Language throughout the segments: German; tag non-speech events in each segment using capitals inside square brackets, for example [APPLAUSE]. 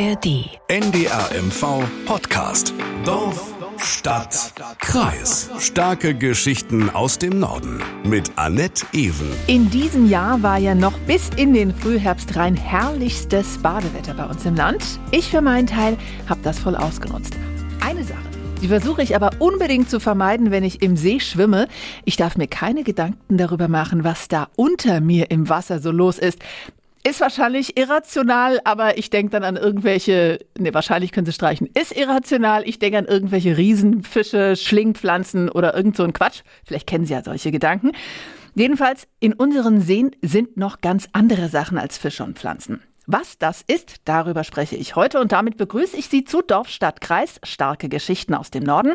ARD. NDRMV Podcast. Dorf, Stadt, Kreis. Starke Geschichten aus dem Norden. Mit Annette Ewen. In diesem Jahr war ja noch bis in den Frühherbst rein herrlichstes Badewetter bei uns im Land. Ich für meinen Teil habe das voll ausgenutzt. Eine Sache. Die versuche ich aber unbedingt zu vermeiden, wenn ich im See schwimme. Ich darf mir keine Gedanken darüber machen, was da unter mir im Wasser so los ist. Ist wahrscheinlich irrational, aber ich denke dann an irgendwelche, ne, wahrscheinlich können Sie streichen. Ist irrational, ich denke an irgendwelche Riesenfische, Schlingpflanzen oder irgend so ein Quatsch. Vielleicht kennen Sie ja solche Gedanken. Jedenfalls, in unseren Seen sind noch ganz andere Sachen als Fische und Pflanzen. Was das ist, darüber spreche ich heute und damit begrüße ich Sie zu Dorf, Stadt, Kreis, starke Geschichten aus dem Norden.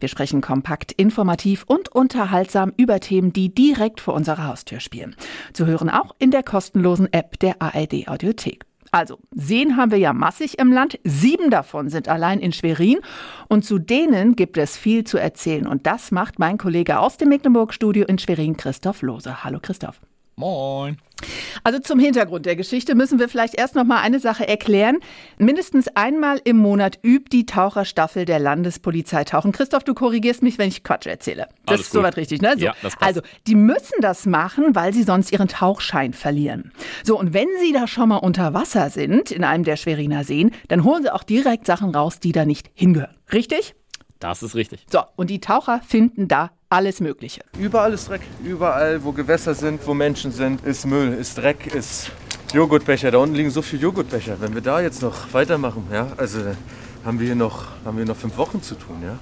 Wir sprechen kompakt, informativ und unterhaltsam über Themen, die direkt vor unserer Haustür spielen. Zu hören auch in der kostenlosen App der ARD Audiothek. Also, Seen haben wir ja massig im Land. Sieben davon sind allein in Schwerin. Und zu denen gibt es viel zu erzählen. Und das macht mein Kollege aus dem Mecklenburg-Studio in Schwerin, Christoph Lose. Hallo, Christoph. Moin. Also zum Hintergrund der Geschichte müssen wir vielleicht erst noch mal eine Sache erklären. Mindestens einmal im Monat übt die Taucherstaffel der Landespolizei tauchen. Christoph, du korrigierst mich, wenn ich Quatsch erzähle. Das Alles ist gut. soweit richtig, ne? So. Ja, das passt. Also, die müssen das machen, weil sie sonst ihren Tauchschein verlieren. So, und wenn sie da schon mal unter Wasser sind, in einem der Schweriner Seen, dann holen sie auch direkt Sachen raus, die da nicht hingehören. Richtig? Das ist richtig. So, und die Taucher finden da alles Mögliche. Überall ist Dreck. Überall, wo Gewässer sind, wo Menschen sind, ist Müll, ist Dreck, ist Joghurtbecher. Da unten liegen so viele Joghurtbecher. Wenn wir da jetzt noch weitermachen, ja, also haben wir hier noch, haben wir noch fünf Wochen zu tun, ja.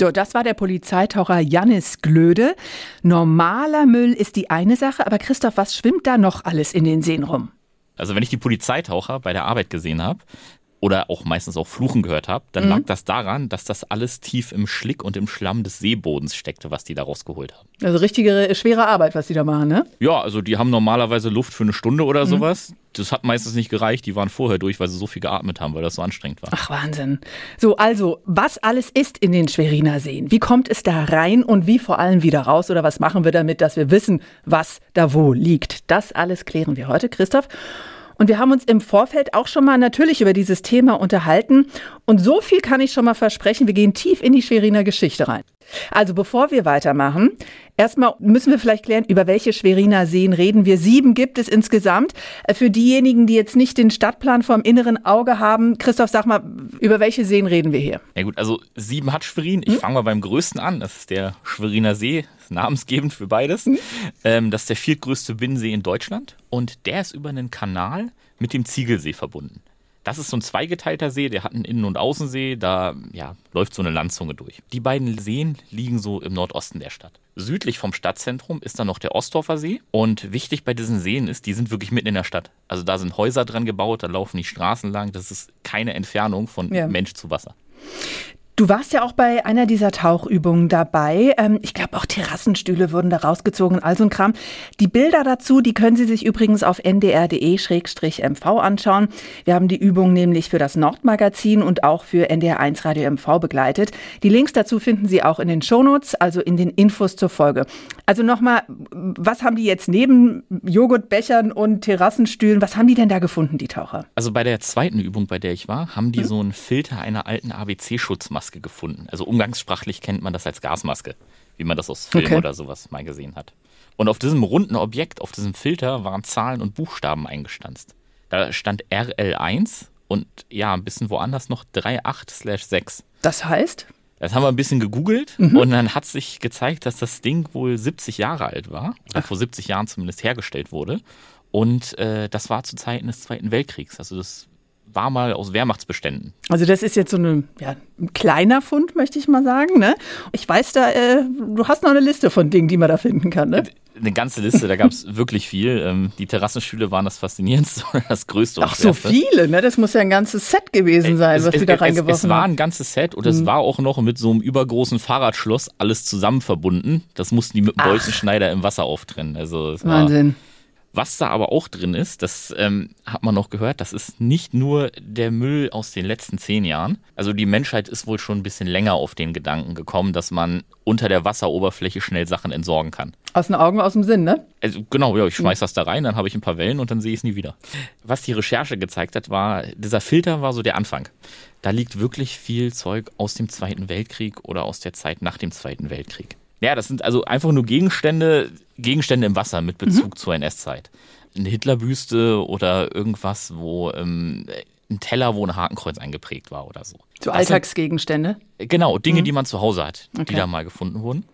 So, das war der Polizeitaucher Jannis Glöde. Normaler Müll ist die eine Sache, aber Christoph, was schwimmt da noch alles in den Seen rum? Also wenn ich die Polizeitaucher bei der Arbeit gesehen habe oder auch meistens auch Fluchen gehört habe, Mhm. dann lag das daran, dass das alles tief im Schlick und im Schlamm des Seebodens steckte, was die da rausgeholt haben. Also richtige schwere Arbeit, was die da machen, ne? Ja, also die haben normalerweise Luft für eine Stunde Mhm. oder sowas. Das hat meistens nicht gereicht. Die waren vorher durch, weil sie so viel geatmet haben, weil das so anstrengend war. Ach, Wahnsinn. So, also, was alles ist in den Schweriner Seen? Wie kommt es da rein und wie vor allem wieder raus? Oder was machen wir damit, dass wir wissen, was da wo liegt? Das alles klären wir heute, Christoph. Und wir haben uns im Vorfeld auch schon mal natürlich über dieses Thema unterhalten. Und so viel kann ich schon mal versprechen. Wir gehen tief in die Schweriner Geschichte rein. Also bevor wir weitermachen, erstmal müssen wir vielleicht klären, über welche Schweriner Seen reden wir. Sieben gibt es insgesamt. Äh, Für diejenigen, die jetzt nicht den Stadtplan vom inneren Auge haben, Christoph, sag mal, über welche Seen reden wir hier? Ja gut, also sieben hat Schwerin. Ich fange mal beim größten an. Das ist der Schweriner See. Ist namensgebend für beides. Ähm, das ist der viertgrößte Binnensee in Deutschland. Und der ist über einen Kanal mit dem Ziegelsee verbunden. Das ist so ein zweigeteilter See, der hat einen Innen- und Außensee, da ja, läuft so eine Landzunge durch. Die beiden Seen liegen so im Nordosten der Stadt. Südlich vom Stadtzentrum ist dann noch der Ostdorfer See. Und wichtig bei diesen Seen ist, die sind wirklich mitten in der Stadt. Also da sind Häuser dran gebaut, da laufen die Straßen lang. Das ist keine Entfernung von Ja. Mensch zu Wasser. Du warst ja auch bei einer dieser Tauchübungen dabei. Ähm, Ich glaube, auch Terrassenstühle wurden da rausgezogen, all so ein Kram. Die Bilder dazu, die können Sie sich übrigens auf ndr.de-mv anschauen. Wir haben die Übung nämlich für das Nordmagazin und auch für NDR1 Radio MV begleitet. Die Links dazu finden Sie auch in den Shownotes, also in den Infos zur Folge. Also nochmal, was haben die jetzt neben Joghurtbechern und Terrassenstühlen, was haben die denn da gefunden, die Taucher? Also bei der zweiten Übung, bei der ich war, haben die so einen Filter einer alten ABC-Schutzmaske gefunden. Also umgangssprachlich kennt man das als Gasmaske, wie man das aus Filmen Okay. oder sowas mal gesehen hat. Und auf diesem runden Objekt, auf diesem Filter, waren Zahlen und Buchstaben eingestanzt. Da stand RL1 und ja, ein bisschen woanders noch 38/6. Das heißt? Das haben wir ein bisschen gegoogelt und dann hat sich gezeigt, dass das Ding wohl 70 Jahre alt war, oder vor 70 Jahren zumindest hergestellt wurde. Und äh, das war zu Zeiten des Zweiten Weltkriegs. Also das war mal aus Wehrmachtsbeständen. Also das ist jetzt so eine, ja, ein kleiner Fund, möchte ich mal sagen. Ne? Ich weiß da, äh, du hast noch eine Liste von Dingen, die man da finden kann. Ne? Eine ganze Liste, da gab es [LAUGHS] wirklich viel. Ähm, die Terrassenstühle waren das Faszinierendste [LAUGHS] oder das Größte. Ach, so viele, ne? Das muss ja ein ganzes Set gewesen sein, Es, was es, die da reingeworfen es war haben. Mhm. ein ganzes Set und es war auch noch mit so einem übergroßen Fahrradschloss alles zusammen verbunden. Das mussten die mit dem. Bolzenschneider im Wasser auftrennen. Also es war, Wahnsinn. Was da aber auch drin ist, das ähm, hat man noch gehört, das ist nicht nur der Müll aus den letzten zehn Jahren. Also die Menschheit ist wohl schon ein bisschen länger auf den Gedanken gekommen, dass man unter der Wasseroberfläche schnell Sachen entsorgen kann. Aus den Augen, aus dem Sinn, ne? Also genau, ja, ich schmeiß das da rein, dann habe ich ein paar Wellen und dann sehe ich es nie wieder. Was die Recherche gezeigt hat, war, dieser Filter war so der Anfang. Da liegt wirklich viel Zeug aus dem Zweiten Weltkrieg oder aus der Zeit nach dem Zweiten Weltkrieg. Ja, das sind also einfach nur Gegenstände, Gegenstände im Wasser mit Bezug mhm. zur NS-Zeit. Eine Hitlerbüste oder irgendwas, wo ähm, ein Teller, wo ein Hakenkreuz eingeprägt war oder so. So Alltagsgegenstände? Sind, genau, Dinge, mhm. die man zu Hause hat, okay. die da mal gefunden wurden.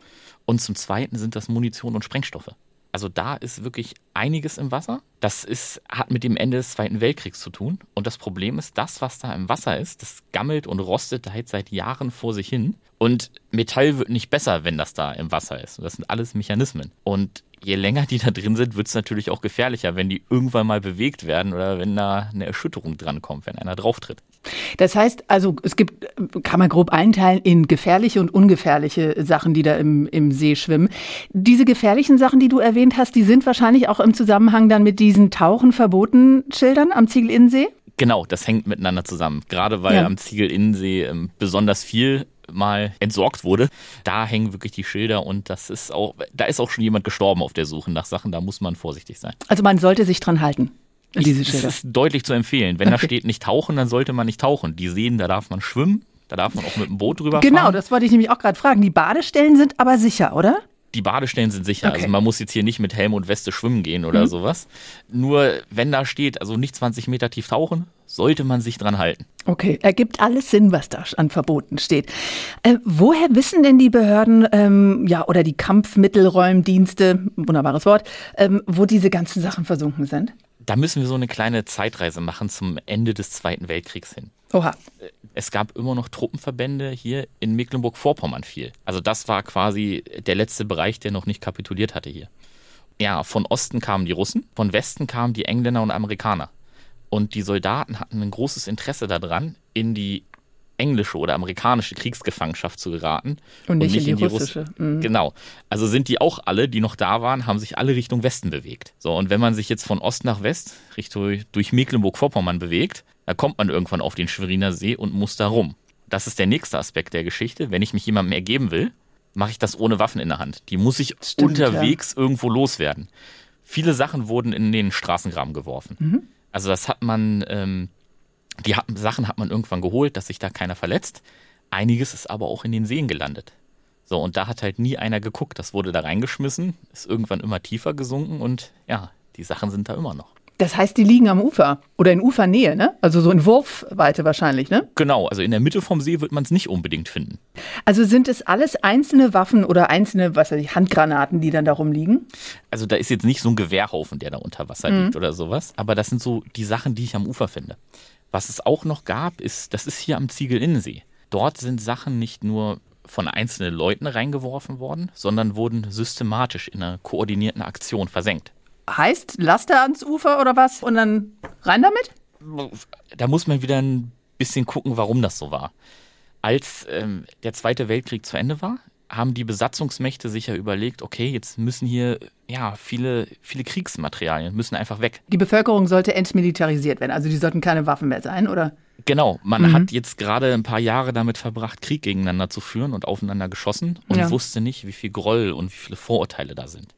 Und zum Zweiten sind das Munition und Sprengstoffe. Also da ist wirklich einiges im Wasser. Das ist, hat mit dem Ende des Zweiten Weltkriegs zu tun. Und das Problem ist, das, was da im Wasser ist, das gammelt und rostet halt seit Jahren vor sich hin. Und Metall wird nicht besser, wenn das da im Wasser ist. Und das sind alles Mechanismen. Und je länger die da drin sind, wird es natürlich auch gefährlicher, wenn die irgendwann mal bewegt werden oder wenn da eine Erschütterung drankommt, wenn einer drauftritt. Das heißt, also es gibt, kann man grob einteilen in gefährliche und ungefährliche Sachen, die da im, im See schwimmen. Diese gefährlichen Sachen, die du erwähnt hast, die sind wahrscheinlich auch im Zusammenhang dann mit diesen Tauchen verboten Schildern am Ziegelinnensee? Genau, das hängt miteinander zusammen. Gerade weil ja. am Ziegelinnensee ähm, besonders viel mal entsorgt wurde. Da hängen wirklich die Schilder und das ist auch, da ist auch schon jemand gestorben auf der Suche nach Sachen. Da muss man vorsichtig sein. Also man sollte sich dran halten. Diese Schilder. Das ist deutlich zu empfehlen. Wenn okay. da steht nicht tauchen, dann sollte man nicht tauchen. Die Seen, da darf man schwimmen. Da darf man auch mit dem Boot drüber genau, fahren. Genau, das wollte ich nämlich auch gerade fragen. Die Badestellen sind aber sicher, oder? Die Badestellen sind sicher. Okay. Also man muss jetzt hier nicht mit Helm und Weste schwimmen gehen oder mhm. sowas. Nur wenn da steht, also nicht 20 Meter tief tauchen, sollte man sich dran halten. Okay, ergibt alles Sinn, was da an Verboten steht. Äh, woher wissen denn die Behörden, ähm, ja, oder die Kampfmittelräumdienste, wunderbares Wort, ähm, wo diese ganzen Sachen versunken sind? Da müssen wir so eine kleine Zeitreise machen zum Ende des Zweiten Weltkriegs hin. Oha. Es gab immer noch Truppenverbände hier in Mecklenburg-Vorpommern viel. Also das war quasi der letzte Bereich, der noch nicht kapituliert hatte hier. Ja, von Osten kamen die Russen, von Westen kamen die Engländer und Amerikaner. Und die Soldaten hatten ein großes Interesse daran, in die englische oder amerikanische Kriegsgefangenschaft zu geraten. Und nicht, und nicht in die, in die russische. Mhm. Genau. Also sind die auch alle, die noch da waren, haben sich alle Richtung Westen bewegt. So, und wenn man sich jetzt von Ost nach West, Richtung durch Mecklenburg-Vorpommern bewegt, dann kommt man irgendwann auf den Schweriner See und muss da rum. Das ist der nächste Aspekt der Geschichte. Wenn ich mich jemandem ergeben will, mache ich das ohne Waffen in der Hand. Die muss ich Stimmt, unterwegs ja. irgendwo loswerden. Viele Sachen wurden in den Straßengraben geworfen. Mhm. Also das hat man ähm, die hat, Sachen hat man irgendwann geholt, dass sich da keiner verletzt. Einiges ist aber auch in den Seen gelandet. So, und da hat halt nie einer geguckt. Das wurde da reingeschmissen, ist irgendwann immer tiefer gesunken und ja, die Sachen sind da immer noch. Das heißt, die liegen am Ufer oder in Ufernähe, ne? Also so in Wurfweite wahrscheinlich, ne? Genau, also in der Mitte vom See wird man es nicht unbedingt finden. Also sind es alles einzelne Waffen oder einzelne, was weiß ich, Handgranaten, die dann da rumliegen? Also da ist jetzt nicht so ein Gewehrhaufen, der da unter Wasser mhm. liegt oder sowas, aber das sind so die Sachen, die ich am Ufer finde. Was es auch noch gab, ist, das ist hier am Ziegelinnensee. Dort sind Sachen nicht nur von einzelnen Leuten reingeworfen worden, sondern wurden systematisch in einer koordinierten Aktion versenkt. Heißt, Laster ans Ufer oder was und dann rein damit? Da muss man wieder ein bisschen gucken, warum das so war. Als ähm, der Zweite Weltkrieg zu Ende war, haben die Besatzungsmächte sich ja überlegt, okay, jetzt müssen hier ja viele, viele Kriegsmaterialien müssen einfach weg. Die Bevölkerung sollte entmilitarisiert werden, also die sollten keine Waffen mehr sein, oder? Genau, man mhm. hat jetzt gerade ein paar Jahre damit verbracht, Krieg gegeneinander zu führen und aufeinander geschossen und ja. wusste nicht, wie viel Groll und wie viele Vorurteile da sind.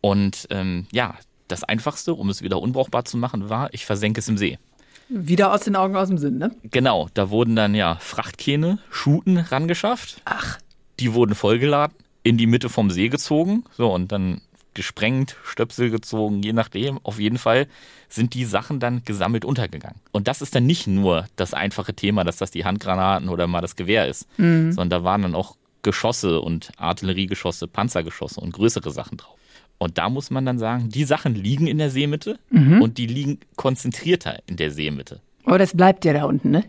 Und ähm, ja, das Einfachste, um es wieder unbrauchbar zu machen, war, ich versenke es im See. Wieder aus den Augen, aus dem Sinn, ne? Genau, da wurden dann ja Frachtkähne, Schuten rangeschafft. Ach. Die wurden vollgeladen, in die Mitte vom See gezogen, so und dann gesprengt, Stöpsel gezogen, je nachdem. Auf jeden Fall sind die Sachen dann gesammelt untergegangen. Und das ist dann nicht nur das einfache Thema, dass das die Handgranaten oder mal das Gewehr ist, mhm. sondern da waren dann auch Geschosse und Artilleriegeschosse, Panzergeschosse und größere Sachen drauf. Und da muss man dann sagen, die Sachen liegen in der Seemitte mhm. und die liegen konzentrierter in der Seemitte. Aber das bleibt ja da unten, ne?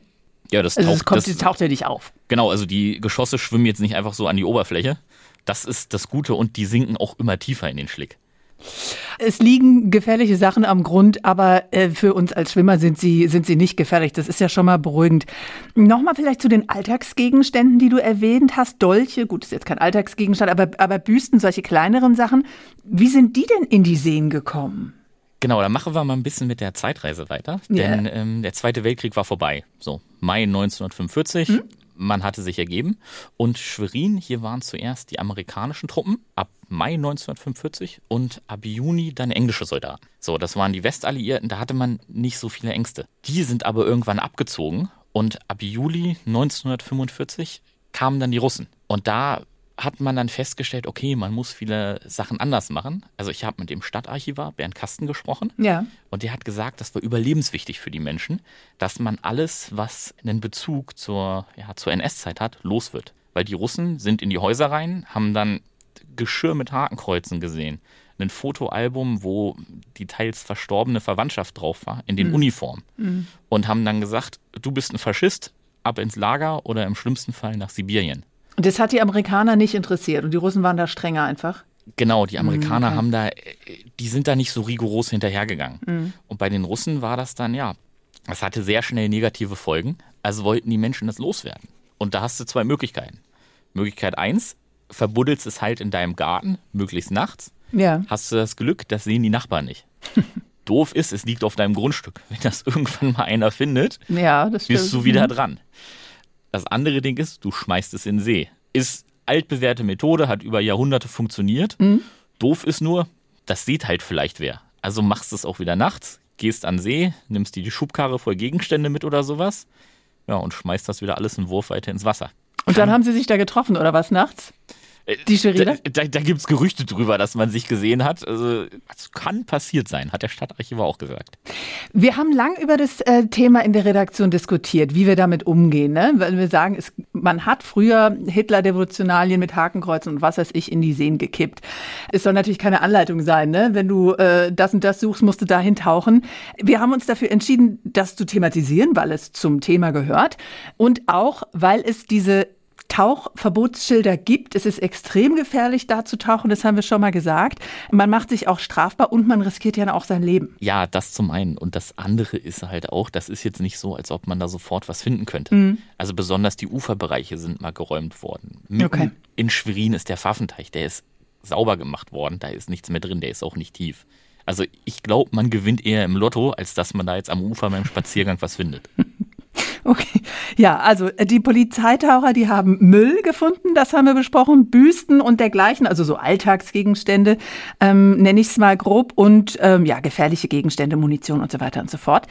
Ja, das, also taucht, das, kommt, das taucht ja nicht auf. Genau, also die Geschosse schwimmen jetzt nicht einfach so an die Oberfläche. Das ist das Gute und die sinken auch immer tiefer in den Schlick. Es liegen gefährliche Sachen am Grund, aber äh, für uns als Schwimmer sind sie, sind sie nicht gefährlich. Das ist ja schon mal beruhigend. Nochmal vielleicht zu den Alltagsgegenständen, die du erwähnt hast. Dolche, gut, ist jetzt kein Alltagsgegenstand, aber, aber Büsten, solche kleineren Sachen. Wie sind die denn in die Seen gekommen? Genau, dann machen wir mal ein bisschen mit der Zeitreise weiter. Ja. Denn ähm, der Zweite Weltkrieg war vorbei. So, Mai 1945. Hm? Man hatte sich ergeben. Und Schwerin, hier waren zuerst die amerikanischen Truppen ab Mai 1945 und ab Juni dann englische Soldaten. So, das waren die Westalliierten, da hatte man nicht so viele Ängste. Die sind aber irgendwann abgezogen und ab Juli 1945 kamen dann die Russen. Und da hat man dann festgestellt, okay, man muss viele Sachen anders machen. Also ich habe mit dem Stadtarchivar Bernd Kasten gesprochen Ja. und der hat gesagt, das war überlebenswichtig für die Menschen, dass man alles, was einen Bezug zur, ja, zur NS-Zeit hat, los wird. Weil die Russen sind in die Häuser rein, haben dann Geschirr mit Hakenkreuzen gesehen. Ein Fotoalbum, wo die teils verstorbene Verwandtschaft drauf war, in den Uniformen. Und haben dann gesagt, du bist ein Faschist, ab ins Lager oder im schlimmsten Fall nach Sibirien. Und das hat die Amerikaner nicht interessiert und die Russen waren da strenger einfach. Genau, die Amerikaner okay. haben da, die sind da nicht so rigoros hinterhergegangen. Und bei den Russen war das dann, ja, das hatte sehr schnell negative Folgen. Also wollten die Menschen das loswerden. Und da hast du zwei Möglichkeiten. Möglichkeit eins, verbuddelst es halt in deinem Garten, möglichst nachts. Ja. Hast du das Glück, das sehen die Nachbarn nicht. [LAUGHS] Doof ist, es liegt auf deinem Grundstück. Wenn das [LAUGHS] irgendwann mal einer findet, Ja, bist du wieder dran. Das andere Ding ist, du schmeißt es in den See. Ist altbewährte Methode, hat über Jahrhunderte funktioniert. Doof ist nur, das sieht halt vielleicht wer. Also machst es auch wieder nachts, gehst an See, nimmst dir die Schubkarre voll Gegenstände mit oder sowas. Ja, und schmeißt das wieder alles in Wurfweite ins Wasser. Und dann haben sie sich da getroffen, oder was, nachts? Die Schweriner? Da, da, da gibt es Gerüchte drüber, dass man sich gesehen hat. Also, das kann passiert sein, hat der Stadtarchivar auch gesagt. Wir haben lang über das äh, Thema in der Redaktion diskutiert, wie wir damit umgehen. Ne? Weil wir sagen, es, man hat früher Hitler-Devotionalien mit Hakenkreuzen und was weiß ich in die Seen gekippt. Es soll natürlich keine Anleitung sein. Ne? Wenn du äh, das und das suchst, musst du dahin tauchen. Wir haben uns dafür entschieden, das zu thematisieren, weil es zum Thema gehört und auch, weil es diese Tauchverbotsschilder gibt. Es ist extrem gefährlich, da zu tauchen, das haben wir schon mal gesagt. Man macht sich auch strafbar und man riskiert ja auch sein Leben. Ja, das zum einen. Und das andere ist halt auch, das ist jetzt nicht so, als ob man da sofort was finden könnte. Also besonders die Uferbereiche sind mal geräumt worden. Mitten Okay. in Schwerin ist der Pfaffenteich, der ist sauber gemacht worden, da ist nichts mehr drin, der ist auch nicht tief. Also ich glaube, man gewinnt eher im Lotto, als dass man da jetzt am Ufer beim Spaziergang was findet. [LAUGHS] Okay, ja, also äh, die Polizeitaucher, die haben Müll gefunden, das haben wir besprochen, Büsten und dergleichen, also so Alltagsgegenstände, ähm, nenne ich es mal grob, und ähm, ja, gefährliche Gegenstände, Munition und so weiter und so fort.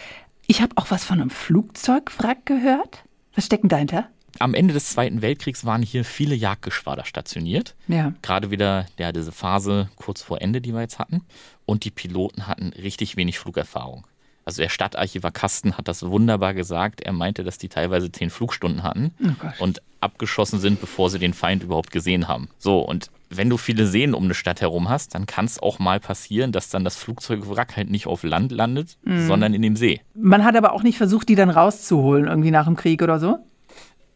Ich habe auch was von einem Flugzeugwrack gehört. Was steckt denn dahinter? Am Ende des Zweiten Weltkriegs waren hier viele Jagdgeschwader stationiert. Ja. Gerade wieder ja, diese Phase kurz vor Ende, die wir jetzt hatten. Und die Piloten hatten richtig wenig Flugerfahrung. Also der Stadtarchivar Kasten hat das wunderbar gesagt. Er meinte, dass die teilweise zehn Flugstunden hatten Oh und abgeschossen sind, bevor sie den Feind überhaupt gesehen haben. So, und wenn du viele Seen um eine Stadt herum hast, dann kann es auch mal passieren, dass dann das Flugzeugwrack halt nicht auf Land landet, Mhm. sondern in dem See. Man hat aber auch nicht versucht, die dann rauszuholen, irgendwie nach dem Krieg oder so.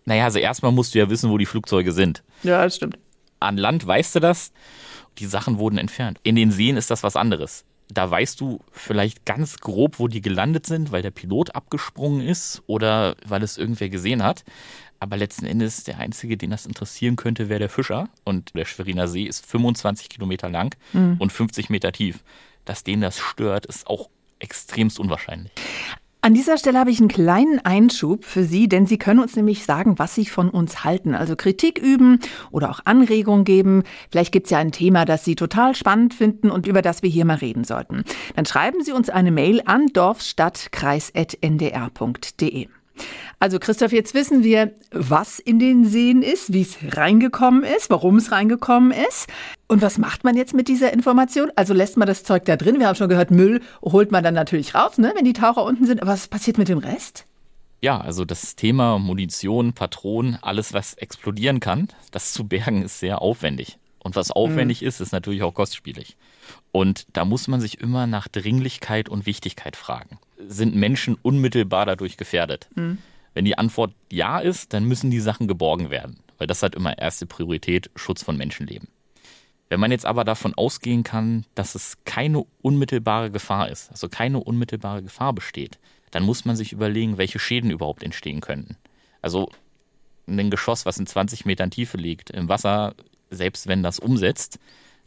Naja, also erstmal musst du ja wissen, wo die Flugzeuge sind. Ja, das stimmt. An Land weißt du das, die Sachen wurden entfernt. In den Seen ist das was anderes. Da weißt du vielleicht ganz grob, wo die gelandet sind, weil der Pilot abgesprungen ist oder weil es irgendwer gesehen hat. Aber letzten Endes der Einzige, den das interessieren könnte, wäre der Fischer. Und der Schweriner See ist 25 Kilometer lang und 50 Meter tief. Dass den das stört, ist auch extremst unwahrscheinlich. An dieser Stelle habe ich einen kleinen Einschub für Sie, denn Sie können uns nämlich sagen, was Sie von uns halten. Also Kritik üben oder auch Anregungen geben. Vielleicht gibt es ja ein Thema, das Sie total spannend finden und über das wir hier mal reden sollten. Dann schreiben Sie uns eine Mail an dorfstadtkreis.ndr.de. Also Christoph, jetzt wissen wir, was in den Seen ist, wie es reingekommen ist, warum es reingekommen ist. Und was macht man jetzt mit dieser Information? Also lässt man das Zeug da drin? Wir haben schon gehört, Müll holt man dann natürlich raus, ne, wenn die Taucher unten sind. Aber was passiert mit dem Rest? Ja, also das Thema Munition, Patronen, alles, was explodieren kann, das zu bergen ist sehr aufwendig. Und was aufwendig ist, ist natürlich auch kostspielig. Und da muss man sich immer nach Dringlichkeit und Wichtigkeit fragen. Sind Menschen unmittelbar dadurch gefährdet? Wenn die Antwort ja ist, dann müssen die Sachen geborgen werden, weil das hat immer erste Priorität, Schutz von Menschenleben. Wenn man jetzt aber davon ausgehen kann, dass es keine unmittelbare Gefahr ist, also keine unmittelbare Gefahr besteht, dann muss man sich überlegen, welche Schäden überhaupt entstehen könnten. Also ein Geschoss, was in 20 Metern Tiefe liegt, im Wasser, selbst wenn das umsetzt,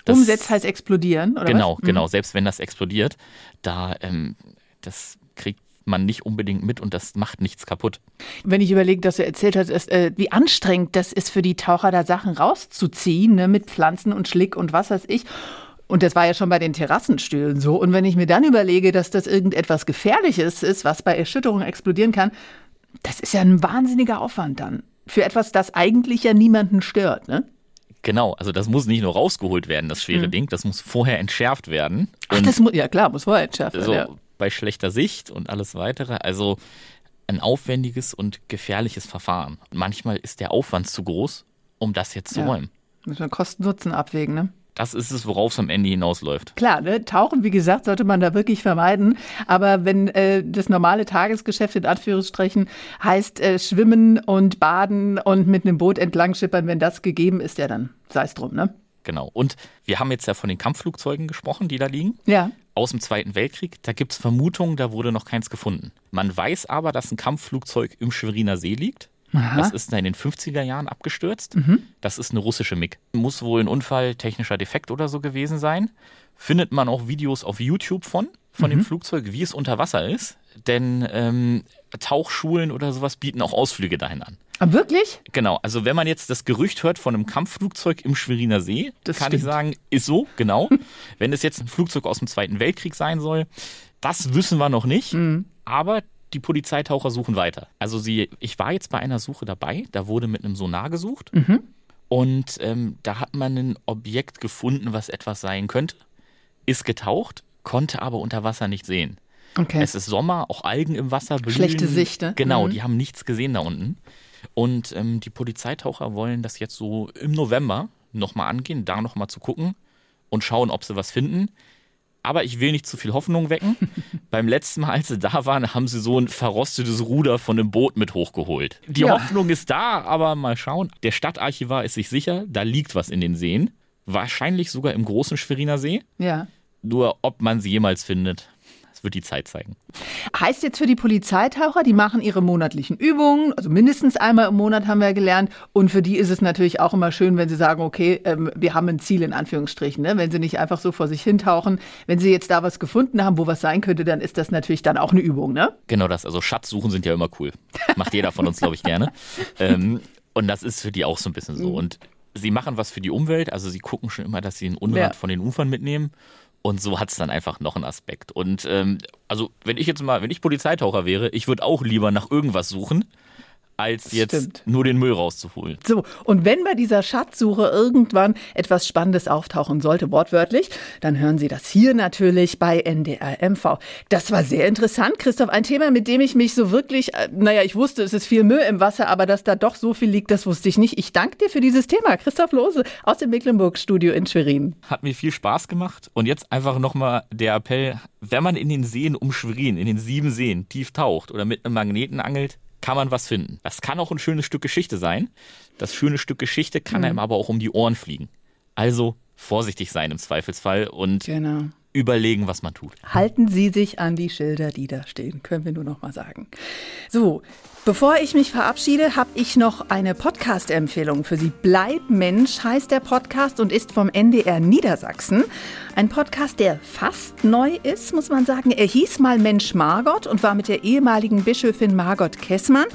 Das- Umsetzt heißt explodieren, oder genau, was? Mhm. genau. Selbst wenn das explodiert, da ähm, das kriegt man nicht unbedingt mit und das macht nichts kaputt. Wenn ich überlege, dass du erzählt hast, ist, äh, wie anstrengend das ist für die Taucher, da Sachen rauszuziehen, ne, mit Pflanzen und Schlick und was weiß ich. Und das war ja schon bei den Terrassenstühlen so. Und wenn ich mir dann überlege, dass das irgendetwas Gefährliches ist, was bei Erschütterung explodieren kann, das ist ja ein wahnsinniger Aufwand dann. Für etwas, das eigentlich ja niemanden stört, ne? Genau, also das muss nicht nur rausgeholt werden, das Mhm. schwere Ding, das muss vorher entschärft werden. Ach, das muss, ja klar, muss vorher entschärft werden. so ja. bei schlechter Sicht und alles weitere. Also ein aufwendiges und gefährliches Verfahren. Manchmal ist der Aufwand zu groß, um das jetzt zu Ja. räumen. Muss man Kosten-Nutzen abwägen, ne? Das ist es, worauf es am Ende hinausläuft. Klar, ne? Tauchen, wie gesagt, sollte man da wirklich vermeiden. Aber wenn äh, das normale Tagesgeschäft in Anführungsstrichen heißt äh, Schwimmen und Baden und mit einem Boot entlang schippern, wenn das gegeben ist, ja dann sei es drum, ne? Genau. Und wir haben jetzt ja von den Kampfflugzeugen gesprochen, die da liegen. Ja. Aus dem Zweiten Weltkrieg. Da gibt es Vermutungen, da wurde noch keins gefunden. Man weiß aber, dass ein Kampfflugzeug im Schweriner See liegt. Das ist in den 50er Jahren abgestürzt. Das ist eine russische MiG. Muss wohl ein Unfall, technischer Defekt oder so gewesen sein. Findet man auch Videos auf YouTube von, von dem Flugzeug, wie es unter Wasser ist. Denn ähm, Tauchschulen oder sowas bieten auch Ausflüge dahin an. Aber wirklich? Genau, also wenn man jetzt das Gerücht hört von einem Kampfflugzeug im Schweriner See, Das kann ich stimmt. sagen, ist so, genau. [LAUGHS] wenn es jetzt ein Flugzeug aus dem Zweiten Weltkrieg sein soll, das wissen wir noch nicht. Mhm. Aber die Polizeitaucher suchen weiter. Also sie, ich war jetzt bei einer Suche dabei, da wurde mit einem Sonar gesucht Mhm. und ähm, da hat man ein Objekt gefunden, was etwas sein könnte, ist getaucht, konnte aber unter Wasser nicht sehen. Okay. Es ist Sommer, auch Algen im Wasser. Blühen. Schlechte Sicht, ne? Genau, Mhm. die haben nichts gesehen da unten. Und ähm, die Polizeitaucher wollen das jetzt so im November nochmal angehen, da nochmal zu gucken und schauen, ob sie was finden. Aber ich will nicht zu viel Hoffnung wecken. [LAUGHS] Beim letzten Mal, als sie da waren, haben sie so ein verrostetes Ruder von einem Boot mit hochgeholt. Die Ja. Hoffnung ist da, aber mal schauen. Der Stadtarchivar ist sich sicher, da liegt was in den Seen. Wahrscheinlich sogar im großen Schweriner See. ja. Nur ob man sie jemals findet, das wird die Zeit zeigen. Heißt jetzt für die Polizeitaucher, die machen ihre monatlichen Übungen, also mindestens einmal im Monat haben wir gelernt. Und für die ist es natürlich auch immer schön, wenn sie sagen, okay, ähm, wir haben ein Ziel in Anführungsstrichen, ne? wenn sie nicht einfach so vor sich hintauchen. Wenn sie jetzt da was gefunden haben, wo was sein könnte, dann ist das natürlich dann auch eine Übung, ne? Genau das, also Schatzsuchen sind ja immer cool. Macht jeder von uns, glaube ich, gerne. [LAUGHS] Ähm, und das ist für die auch so ein bisschen Mhm. so. Und sie machen was für die Umwelt, also sie gucken schon immer, dass sie den Unrat Ja. von den Ufern mitnehmen. Und so hat es dann einfach noch einen Aspekt. Und ähm, also, wenn ich jetzt mal, wenn ich Polizeitaucher wäre, ich würde auch lieber nach irgendwas suchen, als jetzt Stimmt. nur den Müll rauszuholen. So, und wenn bei dieser Schatzsuche irgendwann etwas Spannendes auftauchen sollte, wortwörtlich, dann hören Sie das hier natürlich bei NDR MV. Das war sehr interessant, Christoph. Ein Thema, mit dem ich mich so wirklich, äh, naja, ich wusste, es ist viel Müll im Wasser, aber dass da doch so viel liegt, das wusste ich nicht. Ich danke dir für dieses Thema, Christoph Lose aus dem Mecklenburg-Studio in Schwerin. Hat mir viel Spaß gemacht. Und jetzt einfach nochmal der Appell, wenn man in den Seen um Schwerin, in den sieben Seen tief taucht oder mit einem Magneten angelt, kann man was finden. Das kann auch ein schönes Stück Geschichte sein. Das schöne Stück Geschichte kann einem aber auch um die Ohren fliegen. Also vorsichtig sein im Zweifelsfall und Genau. Überlegen, was man tut. Halten Sie sich an die Schilder, die da stehen, können wir nur noch mal sagen. So, bevor ich mich verabschiede, habe ich noch eine Podcast-Empfehlung für Sie. Bleib Mensch heißt der Podcast und ist vom NDR Niedersachsen. Ein Podcast, der fast neu ist, muss man sagen. Er hieß mal Mensch Margot und war mit der ehemaligen Bischöfin Margot Kessmann.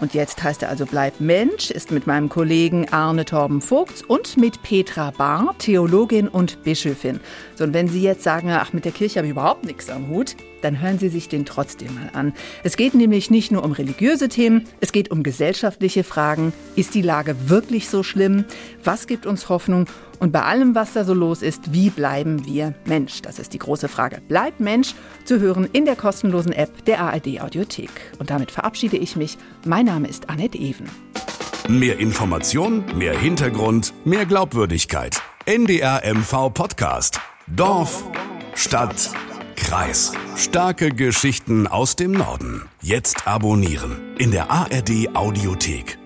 Und jetzt heißt er also Bleib Mensch, ist mit meinem Kollegen Arne Torben Vogts und mit Petra Bahr, Theologin und Bischöfin. So, und wenn Sie jetzt sagen, ach, mit der Kirche habe ich überhaupt nichts am Hut, dann hören Sie sich den trotzdem mal an. Es geht nämlich nicht nur um religiöse Themen, es geht um gesellschaftliche Fragen. Ist die Lage wirklich so schlimm? Was gibt uns Hoffnung? Und bei allem, was da so los ist, wie bleiben wir Mensch? Das ist die große Frage. Bleibt Mensch zu hören in der kostenlosen App der ARD Audiothek. Und damit verabschiede ich mich. Mein Name ist Annette Even. Mehr Information, mehr Hintergrund, mehr Glaubwürdigkeit. NDR MV Podcast. Dorf, Stadt, Kreis. Starke Geschichten aus dem Norden. Jetzt abonnieren in der ARD Audiothek.